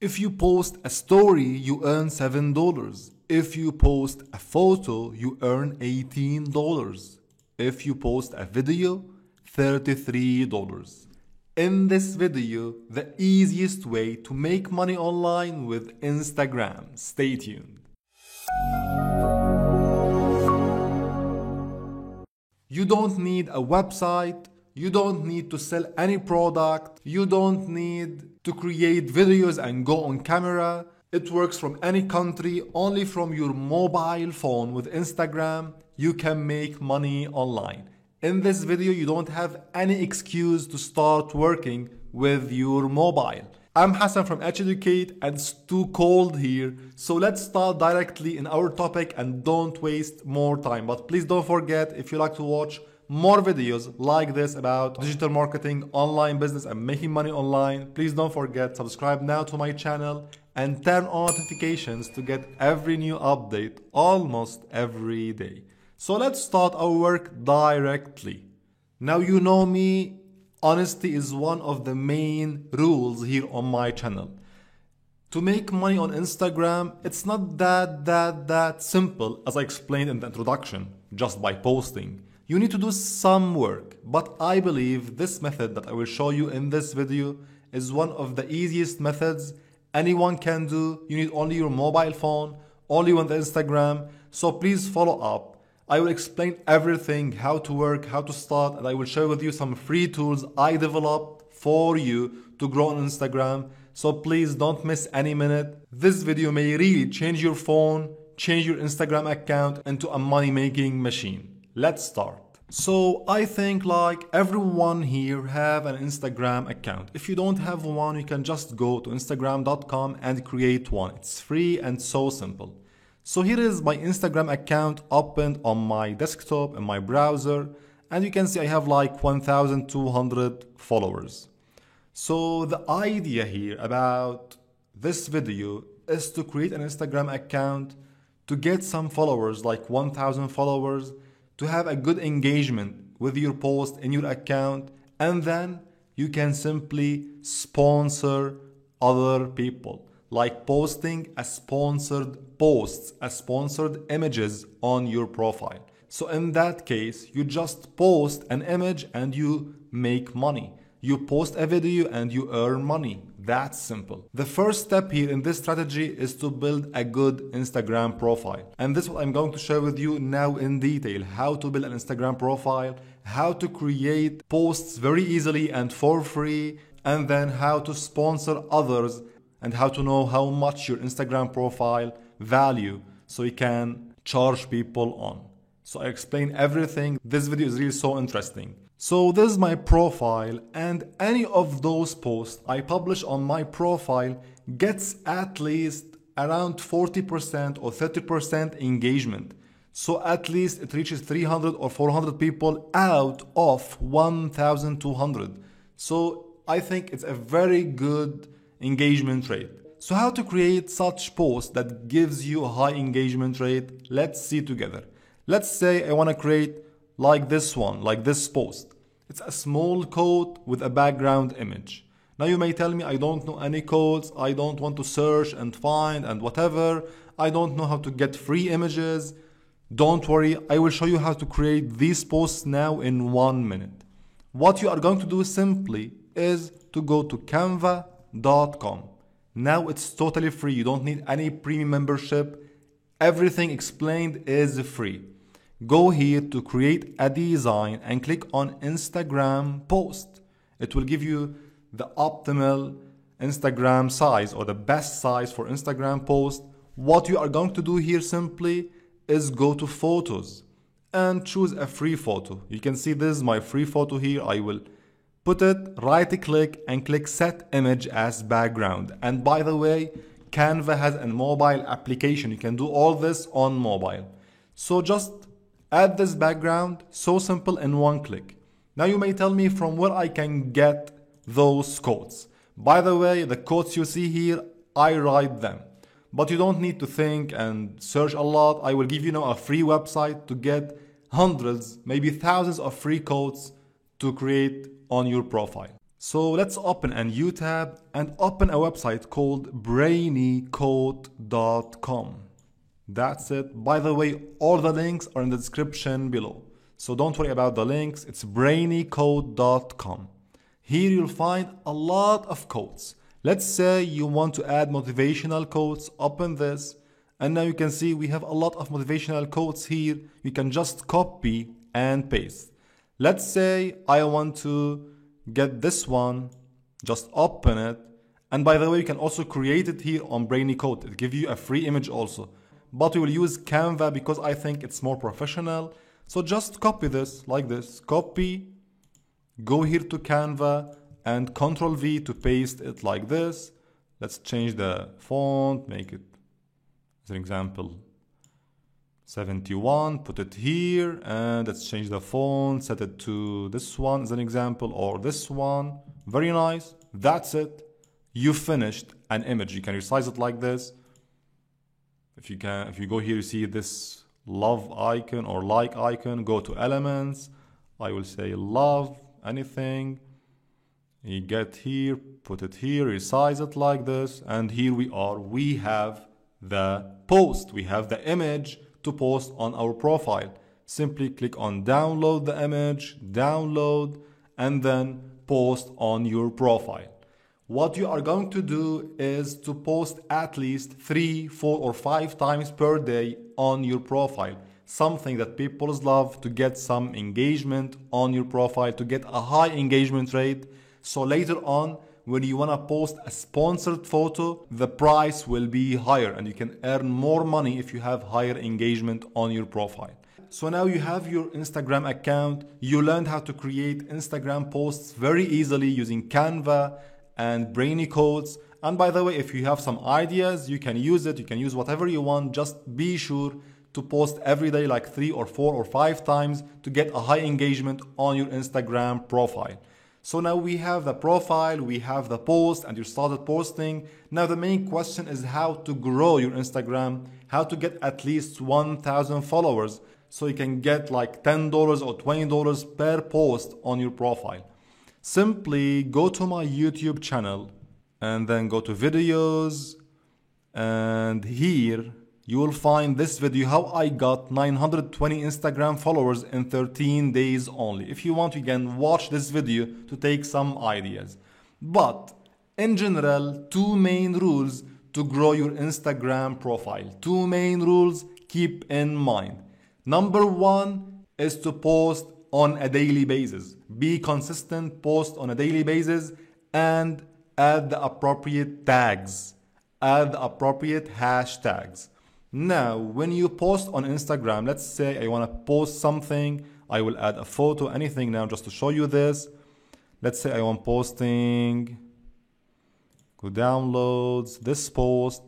If you post a story, you earn $7. If you post a photo, you earn $18. If you post a video, $33. In this video, the easiest way to make money online with Instagram. Stay tuned. You don't need a website, you don't need to sell any product, you don't need to create videos and go on camera. It works from any country, only from your mobile phone with Instagram, you can make money online. In this video, you don't have any excuse to start working with your mobile. I'm Hassan from Educate and it's too cold here. So let's start directly in our topic and don't waste more time. But please don't forget if you like to watch more videos like this about digital marketing, online business and making money online, please don't forget subscribe now to my channel and turn on notifications to get every new update almost every day. So let's start our work directly. Now you know me, honesty is one of the main rules here on my channel. To make money on Instagram, it's not that that that simple as I explained in the introduction, just by posting. You need to do some work, but I believe this method that I will show you in this video is one of the easiest methods anyone can do. You need only your mobile phone, only on the Instagram, so please follow up. I will explain everything, how to work, how to start, and I will share with you some free tools I developed for you to grow on Instagram. So please don't miss any minute. This video may really change your phone, change your Instagram account into a money making machine. Let's start. So I think like everyone here have an Instagram account. If you don't have one, you can just go to instagram.com and create one. It's free and so simple. So here is my Instagram account opened on my desktop and my browser and you can see I have like 1200 followers. So the idea here about this video is to create an Instagram account to get some followers like 1000 followers to have a good engagement with your post in your account and then you can simply sponsor other people like posting a sponsored posts, a sponsored images on your profile. So in that case, you just post an image and you make money. You post a video and you earn money. That's simple. The first step here in this strategy is to build a good Instagram profile. And this is what I'm going to share with you now in detail. How to build an Instagram profile, how to create posts very easily and for free, and then how to sponsor others and how to know how much your Instagram profile value so you can charge people on. So I explain everything. This video is really so interesting. So this is my profile and any of those posts I publish on my profile gets at least around 40% or 30% engagement. So at least it reaches 300 or 400 people out of 1200. So I think it's a very good engagement rate. So how to create such post that gives you a high engagement rate? Let's see together. Let's say I want to create like this one, like this post. It's a small code with a background image. Now you may tell me I don't know any codes, I don't want to search and find and whatever. I don't know how to get free images. Don't worry, I will show you how to create these posts now in one minute. What you are going to do simply is to go to canva.com. Now it's totally free. You don't need any premium membership. Everything explained is free. Go here to create a design and click on Instagram post. It will give you the optimal Instagram size or the best size for Instagram post. What you are going to do here simply is go to photos and choose a free photo. You can see this is my free photo here. I will put it, right click and click set image as background. And by the way, Canva has a mobile application. You can do all this on mobile. So just add this background, so simple in one click. Now you may tell me from where I can get those codes. By the way, the codes you see here, I write them. But you don't need to think and search a lot. I will give you now a free website to get hundreds, maybe thousands of free codes to create on your profile. So let's open a new tab and open a website called brainyquote.com. That's it. By the way, all the links are in the description below. So don't worry about the links. It's brainyquote.com. Here you'll find a lot of codes. Let's say you want to add motivational quotes, open this, and now you can see we have a lot of motivational quotes here. You can just copy and paste. Let's say I want to get this one, just open it. And by the way, you can also create it here on BrainyQuote. It gives you a free image also. But we will use Canva because I think it's more professional. So just copy this like this, copy, go here to Canva and Control V to paste it like this. Let's change the font, make it as an example 71 put it here and let's change the font set it to this one as an example or this one. Very nice. That's it. You finished an image. You can resize it like this if you can if you go here you see this love icon or like icon go to elements I will say love anything you get here put it here resize it like this and here we are we have the post. We have the image to post on our profile. Simply click on download the image, download, and then post on your profile. What you are going to do is to post at least three, four, or five times per day on your profile. Something that people love to get some engagement on your profile, to get a high engagement rate. So later on, when you want to post a sponsored photo, the price will be higher and you can earn more money if you have higher engagement on your profile. So now you have your Instagram account, you learned how to create Instagram posts very easily using Canva and BrainyQuotes. And by the way, if you have some ideas, you can use it, you can use whatever you want, just be sure to post every day like three or four or five times to get a high engagement on your Instagram profile. So now we have the profile, we have the post, and you started posting. Now the main question is how to grow your Instagram, how to get at least 1,000 followers so you can get like $10 or $20 per post on your profile. Simply go to my YouTube channel and then go to videos and here you will find this video how I got 920 Instagram followers in 13 days only. If you want, you can watch this video to take some ideas. But in general, two main rules to grow your Instagram profile. Two main rules keep in mind. Number one is to post on a daily basis. Be consistent, post on a daily basis, and add the appropriate tags. Add the appropriate hashtags. Now, when you post on Instagram, let's say I want to post something, I will add a photo, anything now just to show you this. Let's say I want posting, go downloads, this post.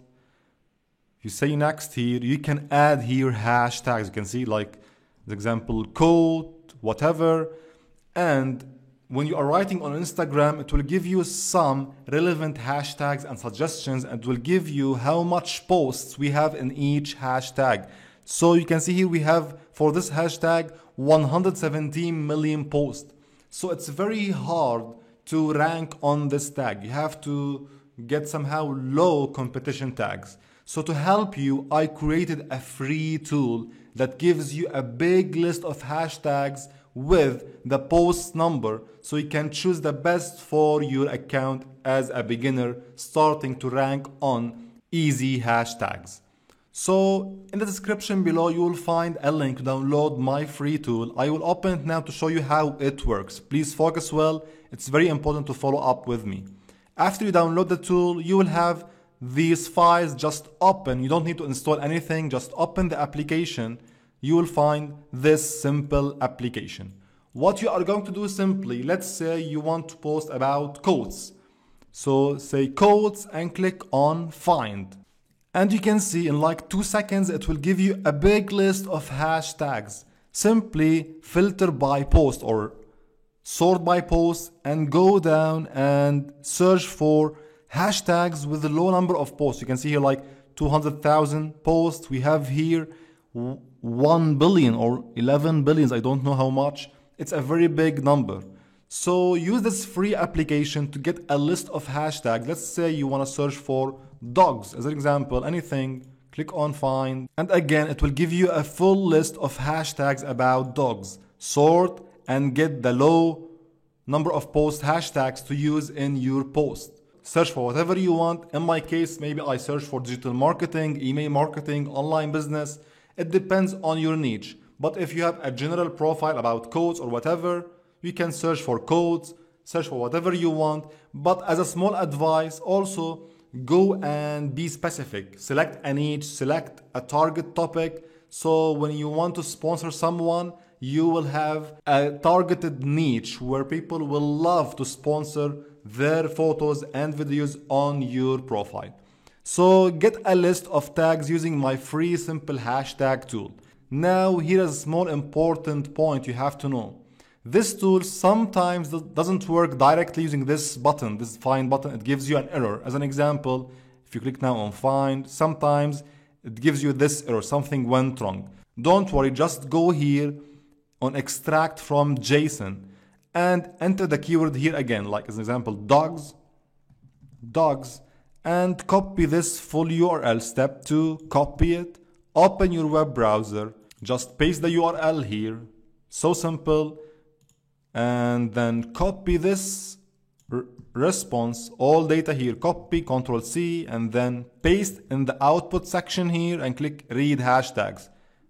You say next here, you can add here hashtags. You can see like the example code, whatever. And when you are writing on Instagram, it will give you some relevant hashtags and suggestions and will give you how much posts we have in each hashtag. So you can see here we have for this hashtag 117 million posts. So it's very hard to rank on this tag. You have to get somehow low competition tags. So to help you, I created a free tool that gives you a big list of hashtags with the post number so you can choose the best for your account as a beginner starting to rank on easy hashtags. So in the description below you will find a link to download my free tool. I will open it now to show you how it works. Please focus well. It's very important to follow up with me. After you download the tool, you will have these files just open. You don't need to install anything, just open the application you will find this simple application. What you are going to do simply, let's say you want to post about codes. So say codes and click on find. And you can see in like two seconds, it will give you a big list of hashtags. Simply filter by post or sort by post and go down and search for hashtags with a low number of posts. You can see here like 200,000 posts. We have here 1 billion or 11 billions, I don't know how much. It's a very big number. So use this free application to get a list of hashtags. Let's say you want to search for dogs as an example, anything, click on find. And again, it will give you a full list of hashtags about dogs. Sort and get the low number of post hashtags to use in your post. Search for whatever you want. In my case, maybe I search for digital marketing, email marketing, online business. It depends on your niche. But if you have a general profile about codes or whatever, you can search for codes, search for whatever you want. But as a small advice, also go and be specific. Select a niche, select a target topic. So when you want to sponsor someone, you will have a targeted niche where people will love to sponsor their photos and videos on your profile. So get a list of tags using my free simple hashtag tool. Now here is a small important point you have to know. This tool sometimes doesn't work directly using this button, this find button, it gives you an error. As an example, if you click now on find, sometimes it gives you this error, something went wrong. Don't worry, just go here on extract from JSON and enter the keyword here again, like as an example, dogs, dogs, and copy this full URL. Step two, copy it, open your web browser, just paste the URL here, so simple, and then copy this response, all data here, copy, control C, and then paste in the output section here and click read hashtags.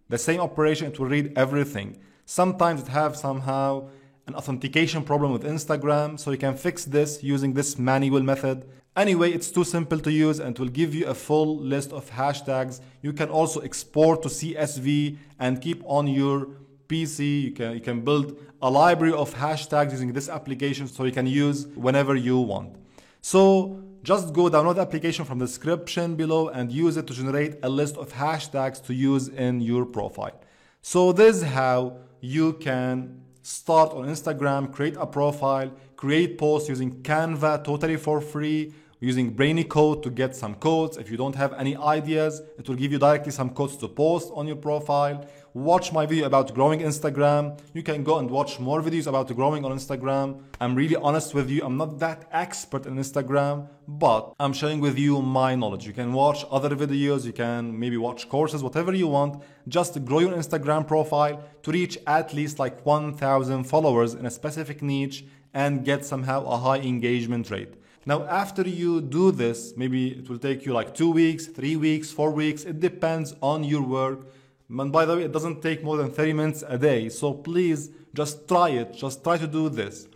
The same operation, it will read everything. Sometimes it have somehow an authentication problem with Instagram, so you can fix this using this manual method. Anyway, it's too simple to use and will give you a full list of hashtags. You can also export to CSV and keep on your PC. You can, you can build a library of hashtags using this application so you can use whenever you want. So just go download the application from the description below and use it to generate a list of hashtags to use in your profile. So this is how you can start on Instagram, create a profile, create posts using Canva totally for free, using BrainyQuote to get some codes. If you don't have any ideas, it will give you directly some codes to post on your profile. Watch my video about growing Instagram. You can go and watch more videos about growing on Instagram. I'm really honest with you. I'm not that expert in Instagram, but I'm sharing with you my knowledge. You can watch other videos. You can maybe watch courses, whatever you want. Just grow your Instagram profile to reach at least like 1,000 followers in a specific niche and get somehow a high engagement rate. Now, after you do this, maybe it will take you like two weeks, three weeks, four weeks. It depends on your work. And by the way, it doesn't take more than 30 minutes a day. So please just try it. Just try to do this.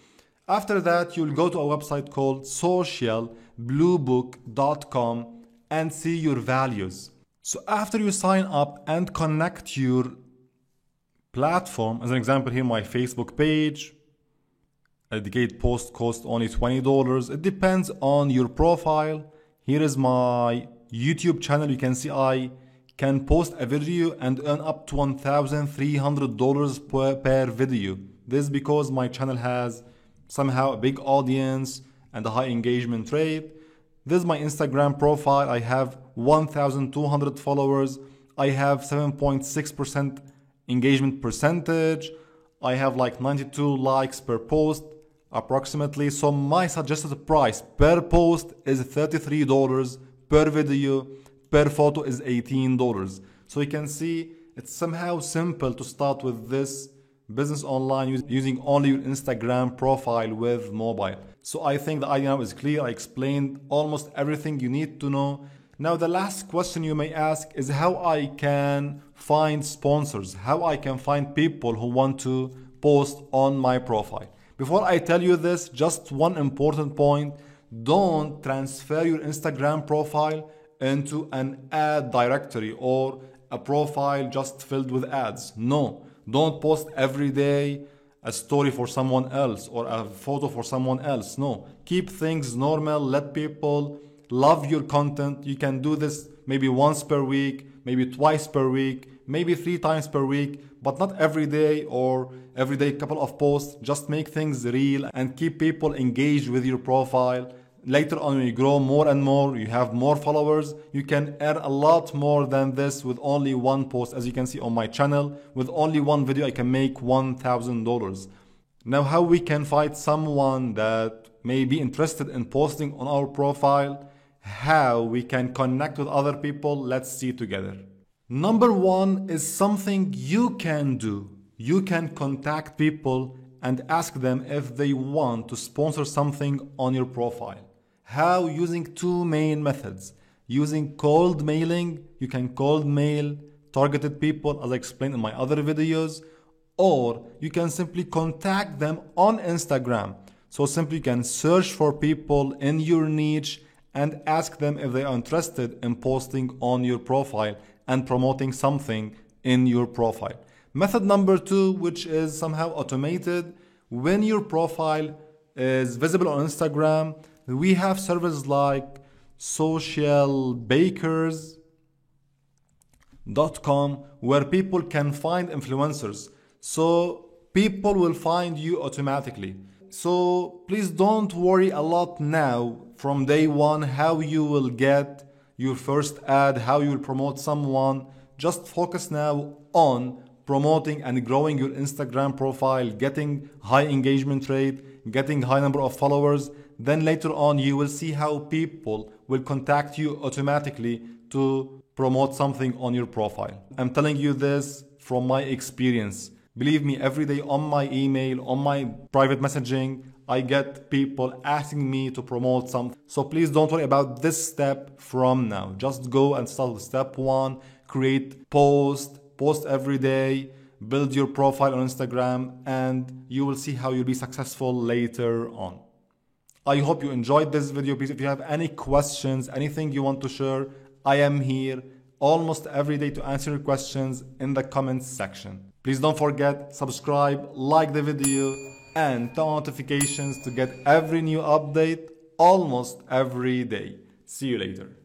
After that, you'll go to a website called socialbluebook.com and see your values. So after you sign up and connect your platform, as an example here, my Facebook page, dedicate post costs only $20 it depends on your profile here is my youtube channel you can see i can post a video and earn up to $1300 per, per video. This is because my channel has somehow a big audience and a high engagement rate. This is my instagram profile. I have 1200 followers. I have 7.6% engagement percentage. I have like 92 likes per post approximately. So my suggested price per post is $33, per video, per photo is $18. So you can see it's somehow simple to start with this business online using only your Instagram profile with mobile. So I think the idea now is clear. I explained almost everything you need to know. Now the last question you may ask is how I can find sponsors, how I can find people who want to post on my profile. Before I tell you this, just one important point. Don't transfer your Instagram profile into an ad directory or a profile just filled with ads. No, don't post every day a story for someone else or a photo for someone else. No, keep things normal. Let people love your content. You can do this maybe once per week, maybe twice per week, maybe three times per week, but not every day or every day couple of posts. Just make things real and keep people engaged with your profile. Later on, when you grow more and more, you have more followers, you can earn a lot more than this with only one post. As you can see on my channel, with only one video, I can make $1,000. Now how we can find someone that may be interested in posting on our profile, how we can connect with other people, let's see together. Number one is something you can do. You can contact people and ask them if they want to sponsor something on your profile. How? Using two main methods. Using cold mailing, you can cold mail targeted people as I explained in my other videos, or you can simply contact them on Instagram. So simply you can search for people in your niche and ask them if they are interested in posting on your profile and promoting something in your profile. Method number two, which is somehow automated, when your profile is visible on Instagram, we have services like socialbakers.com where people can find influencers. So people will find you automatically. So please don't worry a lot now from day one how you will get your first ad, how you will promote someone. Just focus now on promoting and growing your Instagram profile, getting high engagement rate, getting high number of followers. Then later on, you will see how people will contact you automatically to promote something on your profile. I'm telling you this from my experience. Believe me, every day on my email, on my private messaging, I get people asking me to promote something. So please don't worry about this step from now. Just go and start with step one, create post, post every day, build your profile on Instagram, and you will see how you'll be successful later on. I hope you enjoyed this video. Please, if you have any questions, anything you want to share, I am here almost every day to answer your questions in the comments section. Please don't forget, subscribe, like the video, and turn notifications to get every new update almost every day. See you later.